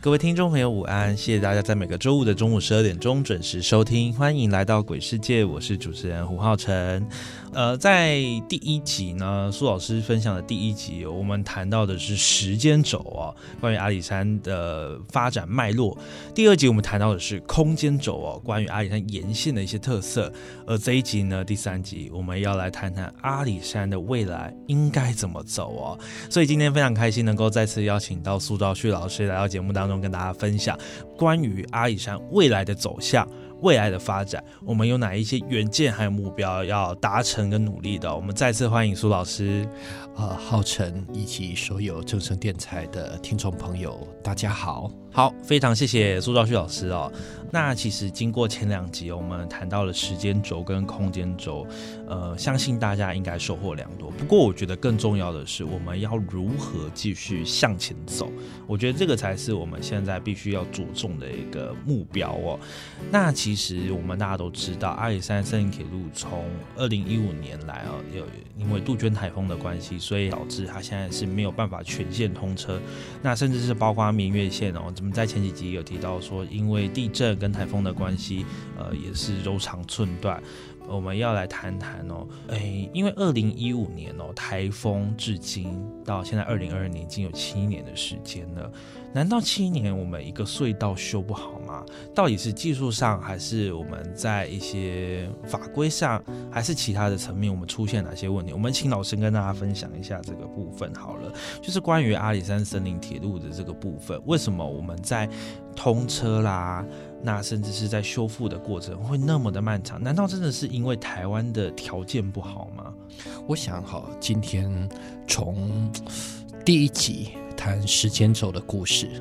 各位听众朋友，午安！谢谢大家在每个周五的中午十二点钟准时收听，欢迎来到鬼世界，我是主持人胡浩辰。呃，在第一集呢，苏老师分享的第一集，我们谈到的是时间轴哦，关于阿里山的发展脉络。第二集我们谈到的是空间轴哦，关于阿里山沿线的一些特色。而这一集呢，第三集我们要来谈谈阿里山的未来应该怎么走哦。所以今天非常开心能够再次邀请到苏兆旭老师来到节目当中，跟大家分享关于阿里山未来的走向。未来的发展，我们有哪一些远见还有目标要达成跟努力的？我们再次欢迎苏老师，呃，浩辰以及所有正声电台的听众朋友，大家好。好，非常谢谢苏兆旭老师哦。那其实经过前两集，我们谈到了时间轴跟空间轴，呃，相信大家应该收获良多。不过，我觉得更重要的是，我们要如何继续向前走？我觉得这个才是我们现在必须要着重的一个目标哦。那其实我们大家都知道，阿里山森林铁路从二零一五年来啊，有因为杜鹃台风的关系，所以导致它现在是没有办法全线通车。那甚至是包括明月线哦。我在前几集有提到说，因为地震跟台风的关系，呃，也是柔肠寸断。我们要来谈谈哦，哎，因为二零一五年哦，台风至今到现在二零二二年已经有七年的时间了。难道七年我们一个隧道修不好吗？到底是技术上，还是我们在一些法规上，还是其他的层面，我们出现哪些问题？我们请老师跟大家分享一下这个部分好了。就是关于阿里山森林铁路的这个部分，为什么我们在通车啦，那甚至是在修复的过程会那么的漫长？难道真的是因为台湾的条件不好吗？我想哈，今天从第一集。谈时间轴的故事，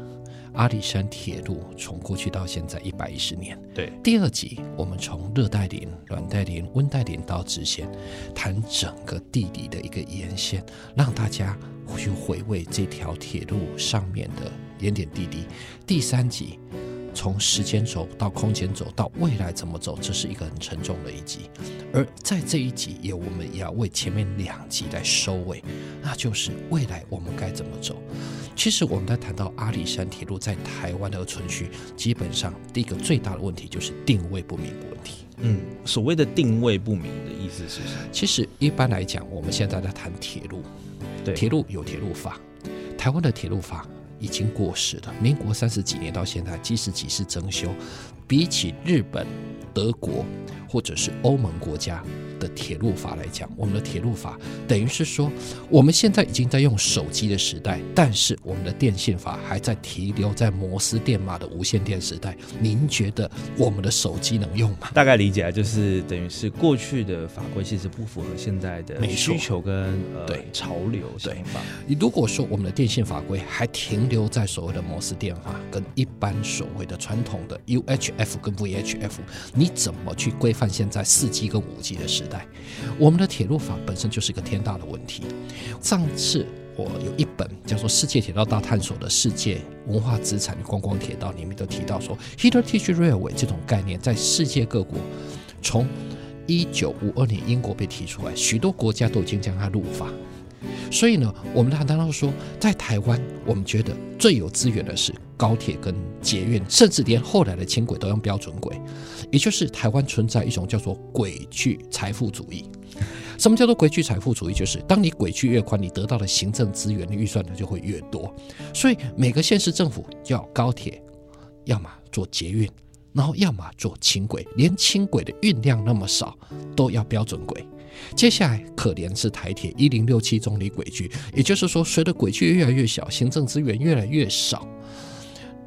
阿里山铁路从过去到现在一百一十年。对，第二集我们从热带林、暖带林、温带林到直线，谈整个地理的一个沿线，让大家去回味这条铁路上面的点点滴滴。第三集。从时间轴到空间轴到未来怎么走，这是一个很沉重的一集。而在这一集，也我们也要为前面两集来收尾，那就是未来我们该怎么走。其实我们在谈到阿里山铁路在台湾的存续，基本上第一个最大的问题就是定位不明的问题。嗯，所谓的定位不明的意思是什么？其实一般来讲，我们现在在谈铁路，对，铁路有铁路法，台湾的铁路法。已经过时了。民国三十几年到现在，即使几次增修，比起日本、德国或者是欧盟国家。的铁路法来讲，我们的铁路法等于是说，我们现在已经在用手机的时代，但是我们的电信法还在停留在摩斯电码的无线电时代。您觉得我们的手机能用吗？大概理解啊，就是等于是过去的法规其实不符合现在的需求跟呃对潮流对法。你如果说我们的电信法规还停留在所谓的摩斯电话跟一般所谓的传统的 UHF F 跟 VHF，你怎么去规范现在四 G 跟五 G 的时代，我们的铁路法本身就是一个天大的问题。上次我有一本叫做《世界铁道大探索》的世界文化资产观光铁道里面都提到说，Heritage Railway 这种概念在世界各国从一九五二年英国被提出来，许多国家都已经将它入法。所以呢，我们谈到说，在台湾，我们觉得最有资源的是高铁跟捷运，甚至连后来的轻轨都用标准轨，也就是台湾存在一种叫做轨距财富主义。什么叫做轨距财富主义？就是当你轨距越宽，你得到的行政资源的预算呢就会越多。所以每个县市政府要高铁，要么做捷运。然后要么做轻轨，连轻轨的运量那么少都要标准轨。接下来可怜是台铁一零六七中里轨距，也就是说，随着轨距越来越小，行政资源越来越少。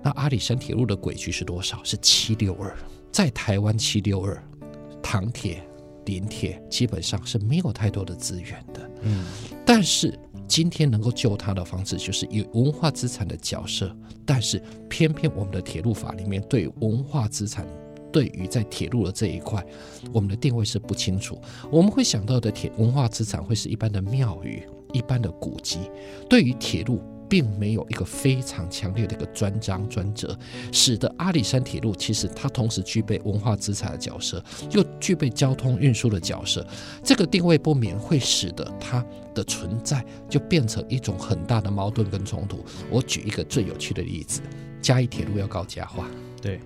那阿里山铁路的轨距是多少？是七六二，在台湾七六二，唐铁、林铁基本上是没有太多的资源的。嗯，但是今天能够救它的方式，就是以文化资产的角色。但是偏偏我们的铁路法里面对文化资产，对于在铁路的这一块，我们的定位是不清楚。我们会想到的铁文化资产会是一般的庙宇、一般的古迹，对于铁路。并没有一个非常强烈的一个专章专责，使得阿里山铁路其实它同时具备文化资产的角色，又具备交通运输的角色。这个定位不明，会使得它的存在就变成一种很大的矛盾跟冲突。我举一个最有趣的例子：嘉义铁路要高架化，对，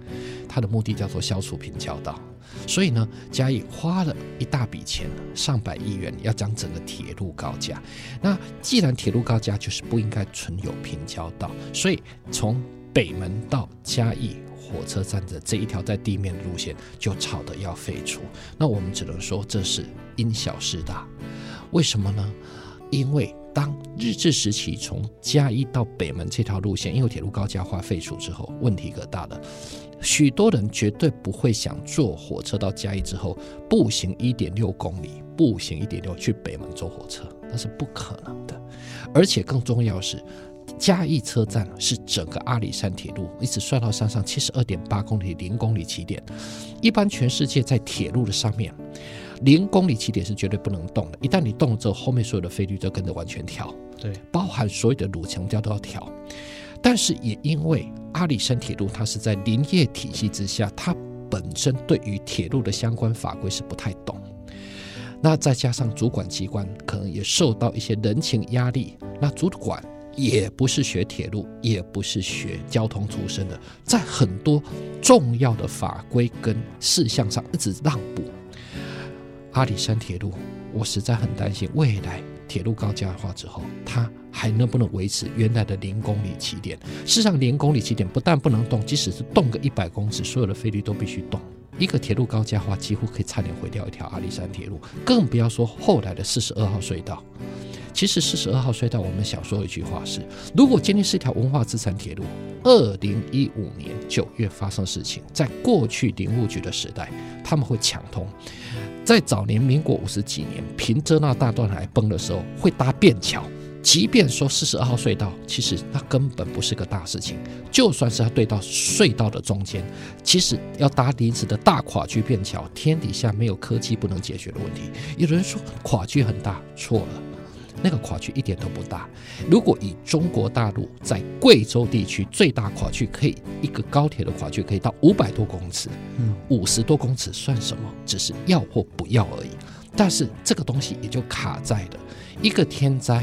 它的目的叫做消除平交道。所以呢，嘉义花了一大笔钱，上百亿元，要将整个铁路高架。那既然铁路高架就是不应该存有平交道，所以从北门到嘉义火车站的这一条在地面的路线就吵得要废除。那我们只能说这是因小失大。为什么呢？因为当日治时期从嘉义到北门这条路线因为铁路高架化废除之后，问题可大了。许多人绝对不会想坐火车到嘉义之后步行一点六公里，步行一点六去北门坐火车，那是不可能的。而且更重要是，嘉义车站是整个阿里山铁路一直算到山上七十二点八公里零公里起点。一般全世界在铁路的上面，零公里起点是绝对不能动的。一旦你动了之后，后面所有的费率都跟着完全调，对，包含所有的路程调都要调。但是也因为阿里山铁路它是在林业体系之下，它本身对于铁路的相关法规是不太懂。那再加上主管机关可能也受到一些人情压力，那主管也不是学铁路，也不是学交通出身的，在很多重要的法规跟事项上一直让步。阿里山铁路，我实在很担心未来铁路高架化之后，它。还能不能维持原来的零公里起点？事实上，零公里起点不但不能动，即使是动个一百公尺，所有的费率都必须动。一个铁路高架化几乎可以差点毁掉一条阿里山铁路，更不要说后来的四十二号隧道。其实四十二号隧道，我们想说一句话是：如果今天是一条文化资产铁路，二零一五年九月发生事情，在过去林务局的时代，他们会抢通；在早年民国五十几年平遮那大段来崩的时候，会搭便桥。即便说四十二号隧道，其实那根本不是个大事情。就算是它对到隧道的中间，其实要搭临时的大跨距便桥，天底下没有科技不能解决的问题。有人说跨距很大，错了，那个跨区一点都不大。如果以中国大陆在贵州地区最大跨区，可以一个高铁的跨区可以到五百多公尺，嗯，五十多公尺算什么？只是要或不要而已。但是这个东西也就卡在了一个天灾。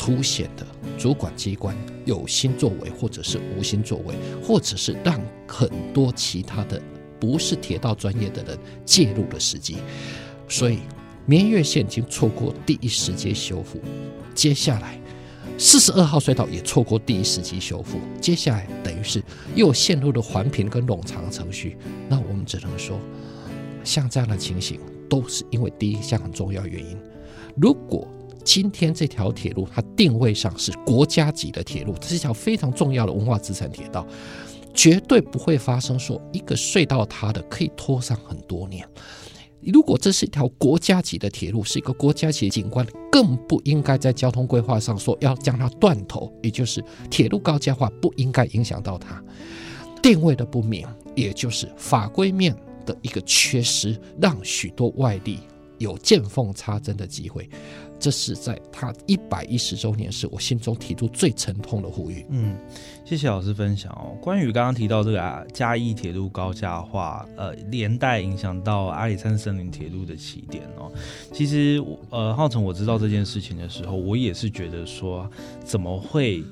凸显的主管机关有心作为，或者是无心作为，或者是让很多其他的不是铁道专业的人介入的时机。所以绵月线已经错过第一时间修复，接下来四十二号隧道也错过第一时机修复，接下来等于是又陷入了环评跟冗长程序。那我们只能说，像这样的情形，都是因为第一项很重要原因，如果。今天这条铁路，它定位上是国家级的铁路，这是一条非常重要的文化资产铁道，绝对不会发生说一个隧道塌的可以拖上很多年。如果这是一条国家级的铁路，是一个国家级景观，更不应该在交通规划上说要将它断头，也就是铁路高架化不应该影响到它定位的不明，也就是法规面的一个缺失，让许多外力有见缝插针的机会。这是在他一百一十周年时，我心中提出最沉痛的呼吁。嗯，谢谢老师分享哦。关于刚刚提到这个，嘉义铁路高架化，呃，连带影响到阿里山森林铁路的起点哦。其实，呃，浩成我知道这件事情的时候，我也是觉得说，怎么会？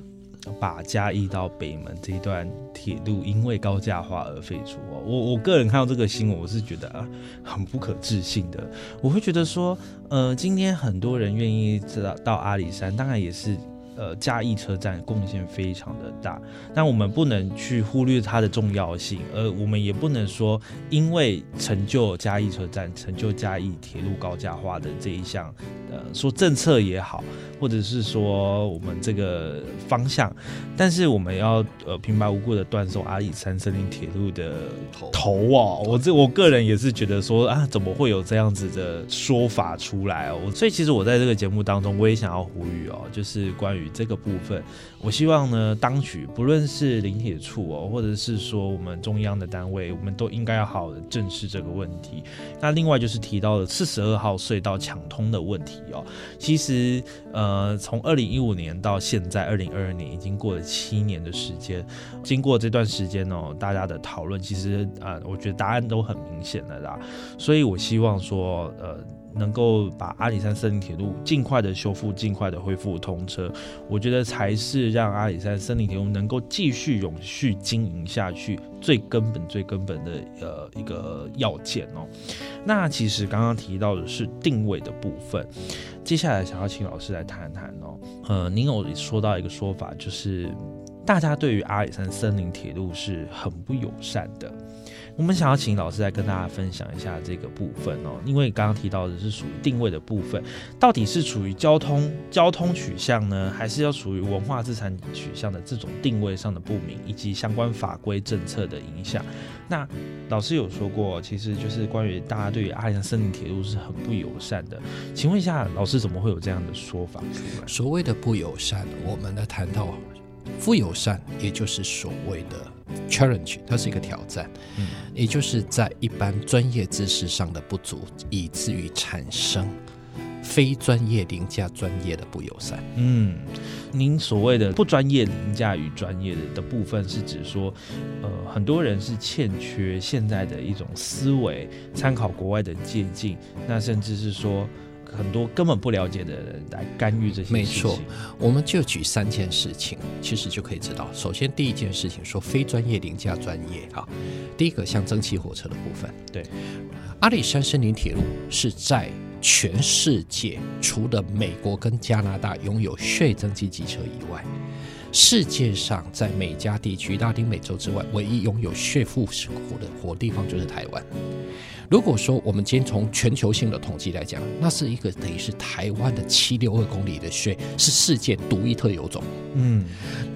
把嘉义到北门这一段铁路因为高架化而废除哦，我我个人看到这个新闻，我是觉得啊很不可置信的。我会觉得说，呃，今天很多人愿意知道到阿里山，当然也是呃嘉义车站贡献非常的大。但我们不能去忽略它的重要性，而我们也不能说因为成就嘉义车站、成就嘉义铁路高架化的这一项，呃，说政策也好，或者是说我们这个方向，但是我们要呃平白无故的断送阿里山森林铁路的头头哦，我这我个人也是觉得说啊，怎么会有这样子的说法出来哦？所以其实我在这个节目当中，我也想要呼吁哦，就是关于这个部分，我希望呢，当局不论是林铁处哦，或者是说我们中央的单位，我们都应该要好好的正视这个问题。那另外就是提到了四十二号隧道抢通的问题哦，其实呃，从二零一五年到现在二零二二年，已经过了七年的时间。经过这段时间哦，大家的讨论，其实呃、我觉得答案都很明显了啦。所以我希望说，呃。能够把阿里山森林铁路尽快的修复，尽快的恢复通车，我觉得才是让阿里山森林铁路能够继续永续经营下去最根本、最根本的呃一个要件哦。那其实刚刚提到的是定位的部分，接下来想要请老师来谈谈哦。呃，您有说到一个说法，就是大家对于阿里山森林铁路是很不友善的。我们想要请老师来跟大家分享一下这个部分哦，因为刚刚提到的是属于定位的部分，到底是处于交通交通取向呢，还是要属于文化资产取向的这种定位上的不明，以及相关法规政策的影响？那老师有说过，其实就是关于大家对于阿里山森林铁路是很不友善的。请问一下，老师怎么会有这样的说法？所谓的不友善，我们呢谈到不友善，也就是所谓的 challenge，它是一个挑战，嗯也就是在一般专业知识上的不足，以至于产生非专业凌驾专业的不友善。嗯，您所谓的不专业凌驾于专业的的部分，是指说，呃，很多人是欠缺现在的一种思维，参考国外的借鉴，那甚至是说。很多根本不了解的人来干预这些事情，没错我们就举三件事情，其实就可以知道。首先，第一件事情说非专业凌驾专业啊。第一个像蒸汽火车的部分，对，阿里山森林铁路是在全世界除了美国跟加拿大拥有血蒸汽机车以外，世界上在美加地区、拉丁美洲之外，唯一拥有血复式火的火地方就是台湾。如果说我们今天从全球性的统计来讲，那是一个等于是台湾的七六二公里的血，是世界独一特有种。嗯，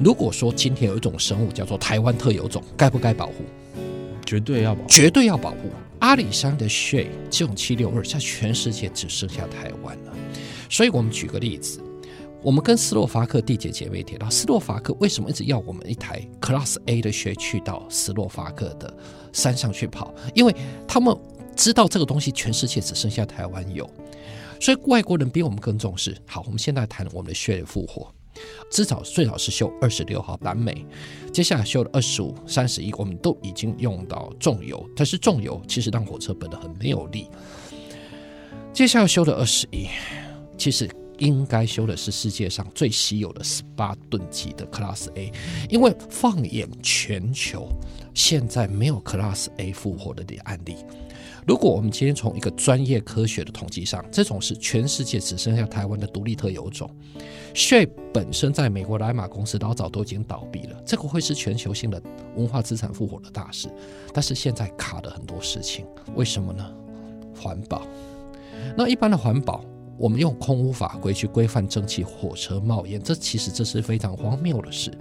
如果说今天有一种生物叫做台湾特有种，该不该保护？绝对要保护。绝对要保护。阿里山的血这种七六二，在全世界只剩下台湾了。所以我们举个例子，我们跟斯洛伐克缔结姐妹铁道，斯洛伐克为什么一直要我们一台 Class A 的血去到斯洛伐克的山上去跑？因为他们知道这个东西全世界只剩下台湾有，所以外国人比我们更重视。好，我们现在谈我们的血复活。至少最少是修二十六号南美，接下来修了二十五、三十一，我们都已经用到重油，但是重油其实让火车本得很没有力。接下来修了二十一，其实应该修的是世界上最稀有的十八吨级的 Class A，因为放眼全球，现在没有 Class A 复活的案例。如果我们今天从一个专业科学的统计上，这种是全世界只剩下台湾的独立特有种。Shape 本身在美国莱马公司老早都已经倒闭了，这个会是全球性的文化资产复活的大事。但是现在卡了很多事情，为什么呢？环保。那一般的环保，我们用空无法规去规范蒸汽火车冒烟，这其实这是非常荒谬的事。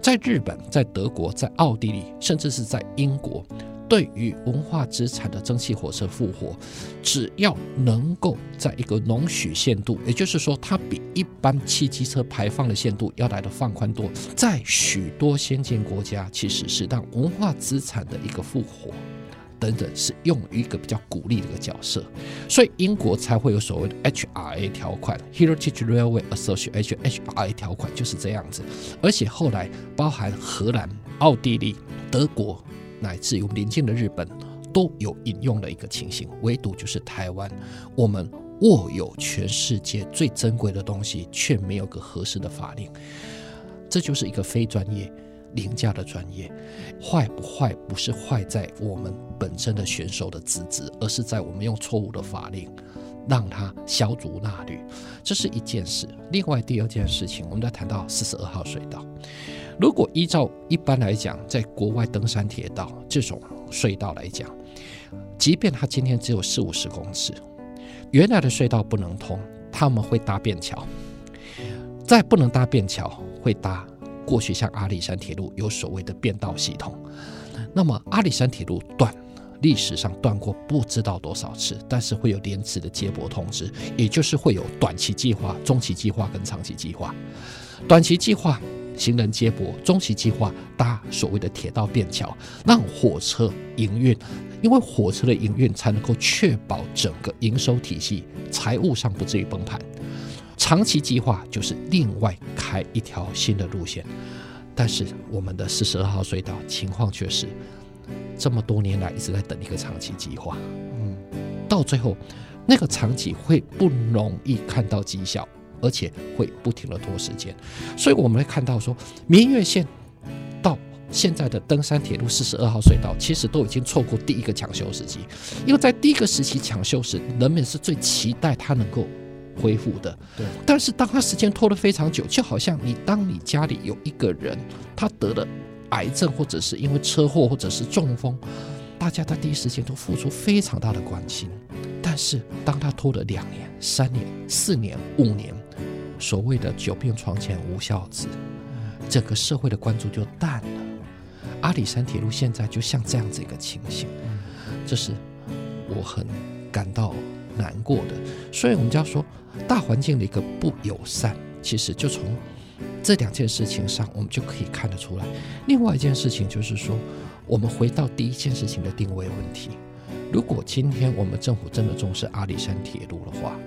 在日本、在德国、在奥地利，甚至是在英国。对于文化资产的蒸汽火车复活，只要能够在一个容许限度，也就是说，它比一般汽机车排放的限度要来的放宽多，在许多先进国家，其实是让文化资产的一个复活。等等，是用于一个比较鼓励的一个角色，所以英国才会有所谓的 HRA 条款 （Heritage Railway Association）。HRA 条款就是这样子，而且后来包含荷兰、奥地利、德国。乃至于我们邻近的日本都有引用的一个情形，唯独就是台湾，我们握有全世界最珍贵的东西，却没有个合适的法令，这就是一个非专业、凌驾的专业。坏不坏，不是坏在我们本身的选手的资质，而是在我们用错误的法令，让它消足纳履，这是一件事。另外第二件事情，我们在谈到四十二号隧道，如果依照一般来讲，在国外登山铁道这种隧道来讲，即便它今天只有四五十公尺，原来的隧道不能通，他们会搭便桥，再不能搭便桥，会搭过去像阿里山铁路有所谓的变道系统。那么阿里山铁路断，历史上断过不知道多少次，但是会有连次的接驳通知，也就是会有短期计划、中期计划跟长期计划。短期计划行人接驳，中期计划搭所谓的铁道便桥，让火车营运，因为火车的营运才能够确保整个营收体系财务上不至于崩盘。长期计划就是另外开一条新的路线，但是我们的四十二号隧道情况却是这么多年来一直在等一个长期计划，嗯，到最后那个长期会不容易看到绩效，而且会不停的拖时间，所以我们会看到说明月线到现在的登山铁路四十二号隧道，其实都已经错过第一个抢修时期，因为在第一个时期抢修时，人们是最期待它能够。恢复的，对。但是当他时间拖得非常久，就好像你当你家里有一个人，他得了癌症，或者是因为车祸，或者是中风，大家在第一时间都付出非常大的关心。但是当他拖了两年、三年、四年、五年，所谓的久病床前无孝子，整个社会的关注就淡了。阿里山铁路现在就像这样子一个情形，这是我很感到难过的。所以我们就要说。大环境的一个不友善，其实就从这两件事情上，我们就可以看得出来。另外一件事情就是说，我们回到第一件事情的定位问题。如果今天我们政府真的重视阿里山铁路的话，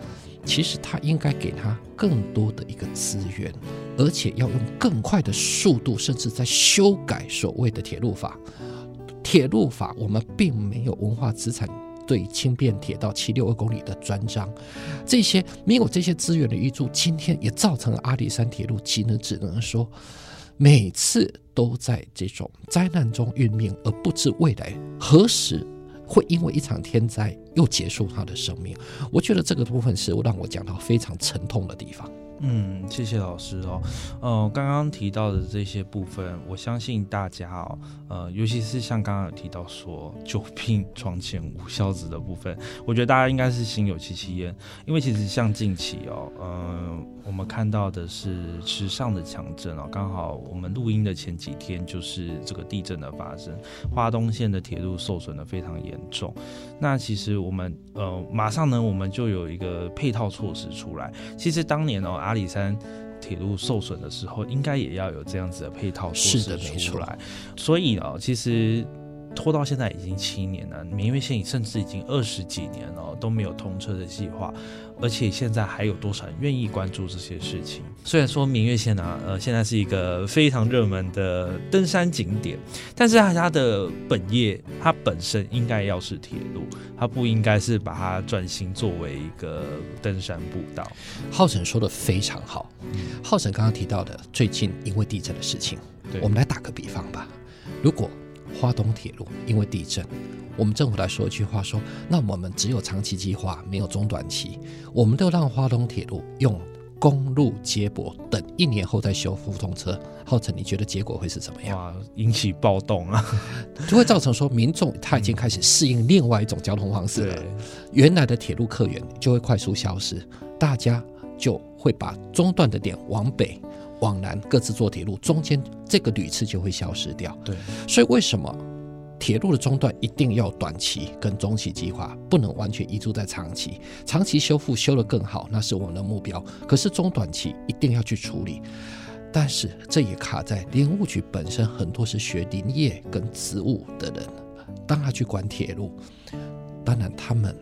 其实它应该给它更多的一个资源，而且要用更快的速度，甚至在修改所谓的铁路法。铁路法我们并没有文化资产。对轻便铁道七六二公里的专章，这些没有这些资源的预助，今天也造成了阿里山铁路机呢，只能说每次都在这种灾难中殒命，而不知未来何时会因为一场天灾又结束他的生命。我觉得这个部分是让我讲到非常沉痛的地方。嗯，谢谢老师哦。呃，刚刚提到的这些部分，我相信大家哦，呃，尤其是像刚刚有提到说“久病床前无孝子”的部分，我觉得大家应该是心有戚戚焉，因为其实像近期哦，嗯，我们看到的是池上的强震哦，刚好我们录音的前几天就是这个地震的发生，花东线的铁路受损的非常严重。那其实我们呃，马上呢，我们就有一个配套措施出来。其实当年哦。阿里山铁路受损的时候，应该也要有这样子的配套措施出来。所以啊，其实拖到现在已经七年了，明月线甚至已经二十几年了都没有通车的计划。而且现在还有多少人愿意关注这些事情？虽然说明月线啊，呃，现在是一个非常热门的登山景点，但是它的本业，它本身应该要是铁路，它不应该是把它转型作为一个登山步道。浩辰说的非常好，浩辰刚刚提到的最近因为地震的事情，我们来打个比方吧，如果花东铁路因为地震。我们政府来说一句话说，那我们只有长期计划，没有中短期。我们都让花东铁路用公路接驳，等一年后再修复通车。浩辰，你觉得结果会是怎么样？哇，引起暴动啊，就会造成说民众他已经开始适应另外一种交通方式了。原来的铁路客源就会快速消失，大家就会把中段的点往北、往南各自坐铁路，中间这个旅次就会消失掉。对，所以为什么？铁路的中断一定要短期跟中期计划，不能完全依住在长期。长期修复修得更好，那是我们的目标。可是中短期一定要去处理。但是这也卡在林务局本身，很多是学林业跟植物的人，当他去管铁路，当然他们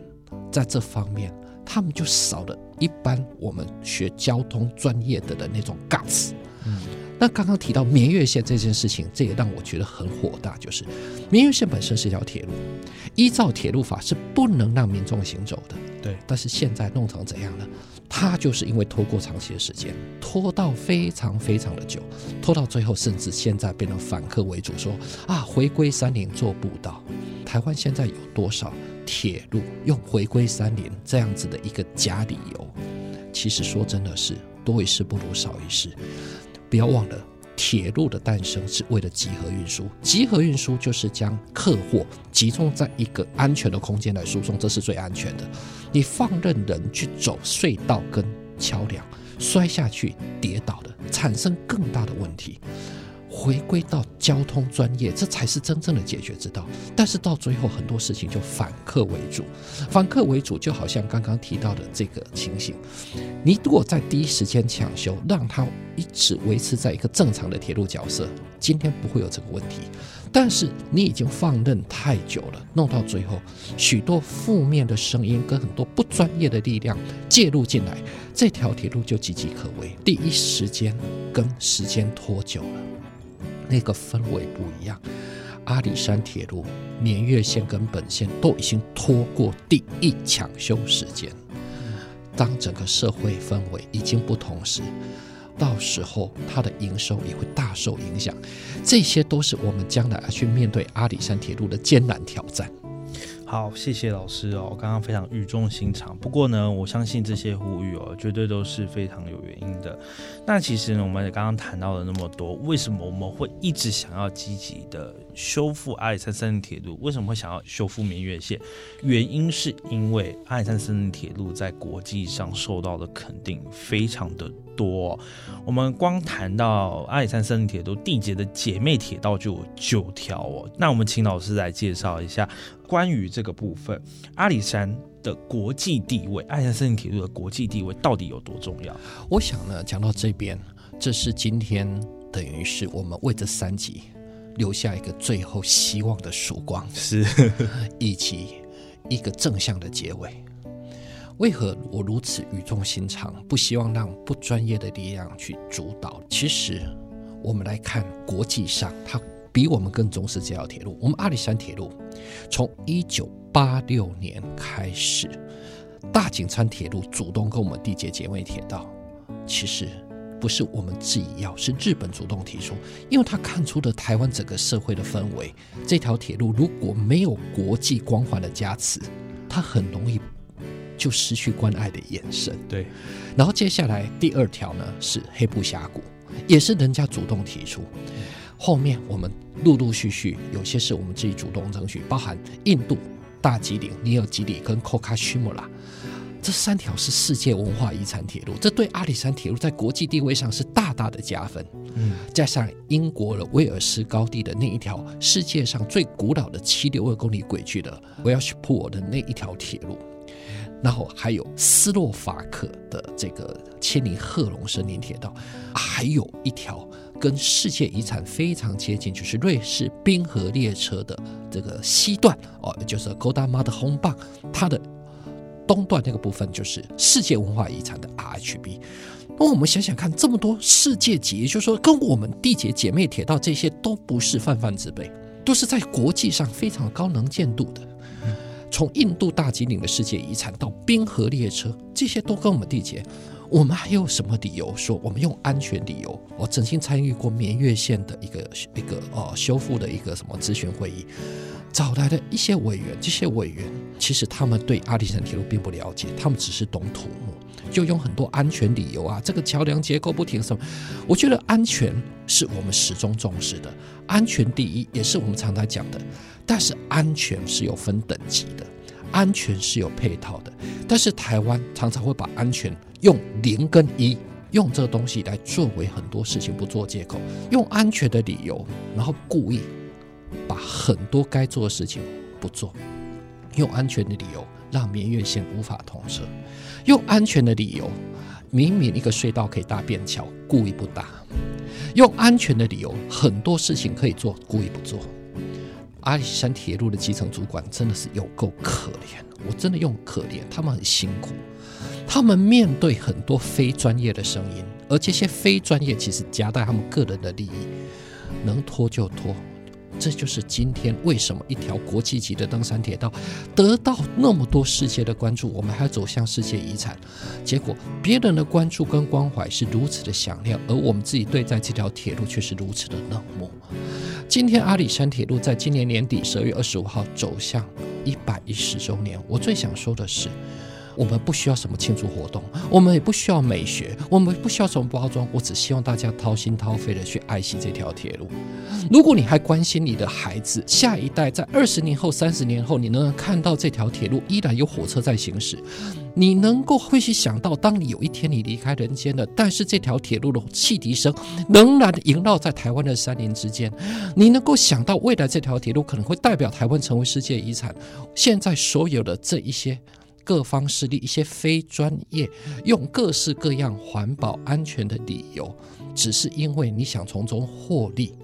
在这方面，他们就少了一般我们学交通专业的的那种 guts。嗯。那刚刚提到绵月线这件事情，这也让我觉得很火大。就是绵月线本身是一条铁路，依照铁路法是不能让民众行走的。对，但是现在弄成怎样呢？它就是因为拖过长期的时间，拖到非常非常的久，拖到最后甚至现在变成反客为主，说啊回归山林做步道。台湾现在有多少铁路用回归三林这样子的一个假理由？其实说真的是多一事不如少一事。不要忘了，铁路的诞生是为了集合运输，集合运输就是将客货集中在一个安全的空间来输送，这是最安全的。你放任人去走隧道跟桥梁，摔下去跌倒的，产生更大的问题。回归到交通专业，这才是真正的解决之道。但是到最后，很多事情就反客为主，反客为主就好像刚刚提到的这个情形。你如果在第一时间抢修，让它一直维持在一个正常的铁路角色，今天不会有这个问题。但是你已经放任太久了，弄到最后，许多负面的声音跟很多不专业的力量介入进来，这条铁路就岌岌可危。第一时间跟时间拖久了。那个氛围不一样，阿里山铁路年月线跟本线都已经拖过第一抢修时间。当整个社会氛围已经不同时，到时候它的营收也会大受影响。这些都是我们将来要去面对阿里山铁路的艰难挑战。好，谢谢老师哦，刚刚非常语重心长。不过呢，我相信这些呼吁哦，绝对都是非常有原因的。那其实呢，我们刚刚谈到了那么多，为什么我们会一直想要积极的修复阿里山森林铁路？为什么会想要修复明月线？原因是因为阿里山森林铁路在国际上受到的肯定非常的多。我们光谈到阿里山森林铁路缔结的姐妹铁道就有九条哦。那我们请老师来介绍一下。关于这个部分，阿里山的国际地位，阿里山森林铁路的国际地位到底有多重要？我想呢，讲到这边，这是今天等于是我们为这三集留下一个最后希望的曙光，是 以及一个正向的结尾。为何我如此语重心长，不希望让不专业的力量去主导？其实，我们来看国际上，它。比我们更重视这条铁路。我们阿里山铁路从一九八六年开始，大井川铁路主动跟我们缔结姐妹铁道。其实不是我们自己要，是日本主动提出，因为他看出了台湾整个社会的氛围。这条铁路如果没有国际光环的加持，它很容易就失去关爱的眼神。对。然后接下来第二条呢是黑布峡谷，也是人家主动提出。后面我们陆陆续续有些是我们自己主动争取，包含印度大吉岭、尼尔吉里跟科卡须姆拉这三条是世界文化遗产铁路，这对阿里山铁路在国际地位上是大大的加分。嗯，加上英国的威尔斯高地的那一条世界上最古老的七六二公里轨距的 Welsh Pool 的那一条铁路，然后还有斯洛伐克的这个千里贺龙森林铁道，还有一条。跟世界遗产非常接近，就是瑞士冰河列车的这个西段哦，就是 g o d a m a 的红棒，它的东段那个部分就是世界文化遗产的 RHB。那我们想想看，这么多世界级，也就是说，跟我们缔结姐妹铁道这些都不是泛泛之辈，都是在国际上非常高能见度的。从印度大吉岭的世界遗产到冰河列车，这些都跟我们缔结。我们还有什么理由说我们用安全理由？我曾经参与过绵月线的一个一个呃修复的一个什么咨询会议，找来的一些委员，这些委员其实他们对阿里山铁路并不了解，他们只是懂土木，就用很多安全理由啊，这个桥梁结构不停什么。我觉得安全是我们始终重视的，安全第一也是我们常常讲的，但是安全是有分等级的。安全是有配套的，但是台湾常常会把安全用零跟一，用这个东西来作为很多事情不做借口，用安全的理由，然后故意把很多该做的事情不做，用安全的理由让绵月线无法通车，用安全的理由，明明一个隧道可以搭便桥，故意不搭，用安全的理由，很多事情可以做，故意不做。阿里山铁路的基层主管真的是有够可怜，我真的用可怜，他们很辛苦，他们面对很多非专业的声音，而这些非专业其实夹带他们个人的利益，能拖就拖，这就是今天为什么一条国际级的登山铁道得到那么多世界的关注，我们还要走向世界遗产，结果别人的关注跟关怀是如此的响亮，而我们自己对待这条铁路却是如此的冷漠。今天阿里山铁路在今年年底十二月二十五号走向一百一十周年，我最想说的是。我们不需要什么庆祝活动，我们也不需要美学，我们不需要什么包装。我只希望大家掏心掏肺的去爱惜这条铁路。如果你还关心你的孩子，下一代在二十年后、三十年后，你能看到这条铁路依然有火车在行驶，你能够会去想到，当你有一天你离开人间了，但是这条铁路的汽笛声仍然萦绕在台湾的山林之间，你能够想到未来这条铁路可能会代表台湾成为世界遗产。现在所有的这一些。各方势力一些非专业，用各式各样环保安全的理由，只是因为你想从中获利。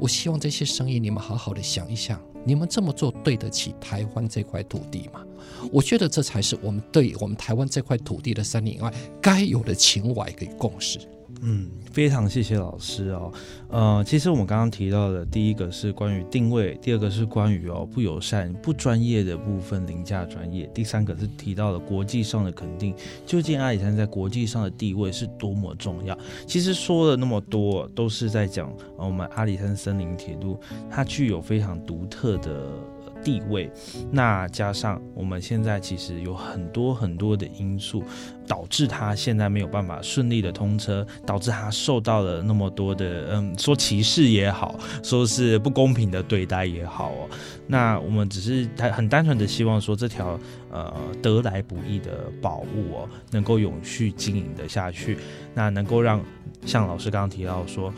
我希望这些生意你们好好的想一想，你们这么做对得起台湾这块土地吗？我觉得这才是我们对我们台湾这块土地的三年外该有的情怀跟共识。嗯，非常谢谢老师哦。呃，其实我们刚刚提到的，第一个是关于定位，第二个是关于哦不友善、不专业的部分凌驾专业，第三个是提到了国际上的肯定。究竟阿里山在国际上的地位是多么重要？其实说了那么多，都是在讲我们阿里山森林铁路，它具有非常独特的。地位，那加上我们现在其实有很多很多的因素，导致它现在没有办法顺利的通车，导致它受到了那么多的，嗯，说歧视也好，说是不公平的对待也好哦。那我们只是很很单纯的希望说，这条呃得来不易的宝物哦，能够永续经营的下去，那能够让像老师刚刚提到说。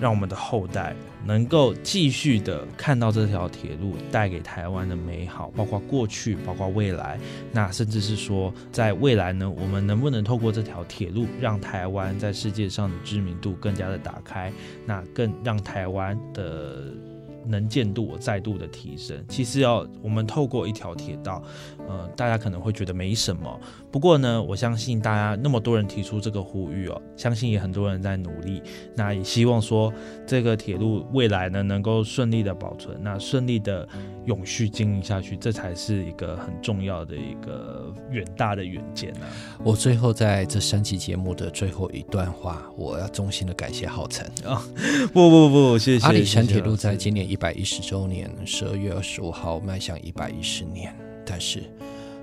让我们的后代能够继续的看到这条铁路带给台湾的美好，包括过去，包括未来。那甚至是说，在未来呢，我们能不能透过这条铁路，让台湾在世界上的知名度更加的打开？那更让台湾的。能见度我再度的提升，其实要我们透过一条铁道，呃，大家可能会觉得没什么。不过呢，我相信大家那么多人提出这个呼吁哦，相信也很多人在努力。那也希望说这个铁路未来呢能够顺利的保存，那顺利的永续经营下去，这才是一个很重要的一个远大的远见呢。我最后在这三期节目的最后一段话，我要衷心的感谢浩辰啊！不不不，谢谢阿里山铁路在今年。一百一十周年，十二月二十五号迈向一百一十年，但是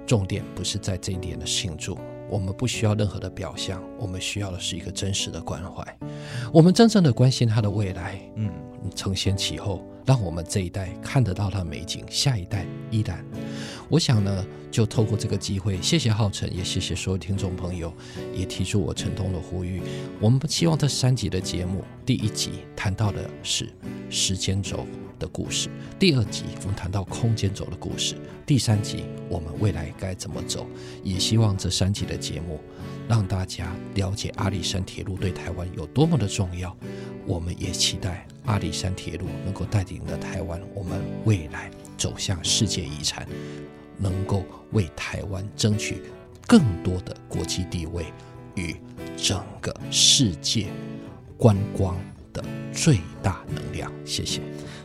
重点不是在这一点的庆祝，我们不需要任何的表象，我们需要的是一个真实的关怀，我们真正的关心他的未来，嗯，承先启后，让我们这一代看得到他的美景，下一代依然。我想呢，就透过这个机会，谢谢浩辰，也谢谢所有听众朋友，也提出我陈通的呼吁。我们希望这三集的节目，第一集谈到的是时间轴的故事，第二集我们谈到空间轴的故事，第三集我们未来该怎么走。也希望这三集的节目，让大家了解阿里山铁路对台湾有多么的重要。我们也期待阿里山铁路能够带领着台湾，我们未来走向世界遗产。能够为台湾争取更多的国际地位与整个世界观光的最大能量。谢谢。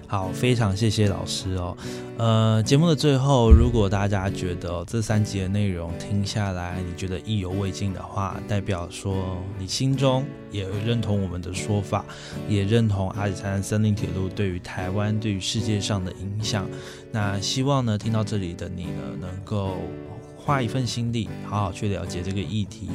好，非常谢谢老师哦。呃，节目的最后，如果大家觉得这三集的内容听下来，你觉得意犹未尽的话，代表说你心中也认同我们的说法，也认同阿里山森林铁路对于台湾、对于世界上的影响。那希望呢，听到这里的你呢，能够。花一份心力，好好去了解这个议题。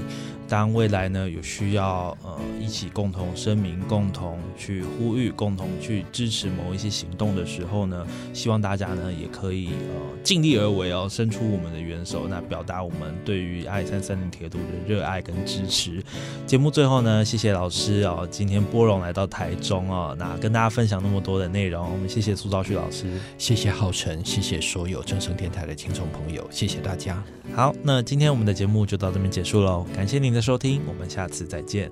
当未来呢有需要，呃，一起共同声明、共同去呼吁、共同去支持某一些行动的时候呢，希望大家呢也可以呃尽力而为哦，伸出我们的援手，那表达我们对于爱三三零铁路的热爱跟支持。节目最后呢，谢谢老师哦，今天波荣来到台中哦，那跟大家分享那么多的内容，我们谢谢苏兆旭老师，谢谢浩辰，谢谢所有正声电台的听众朋友，谢谢大家。好，那今天我们的节目就到这边结束喽，感谢您收听，我们下次再见。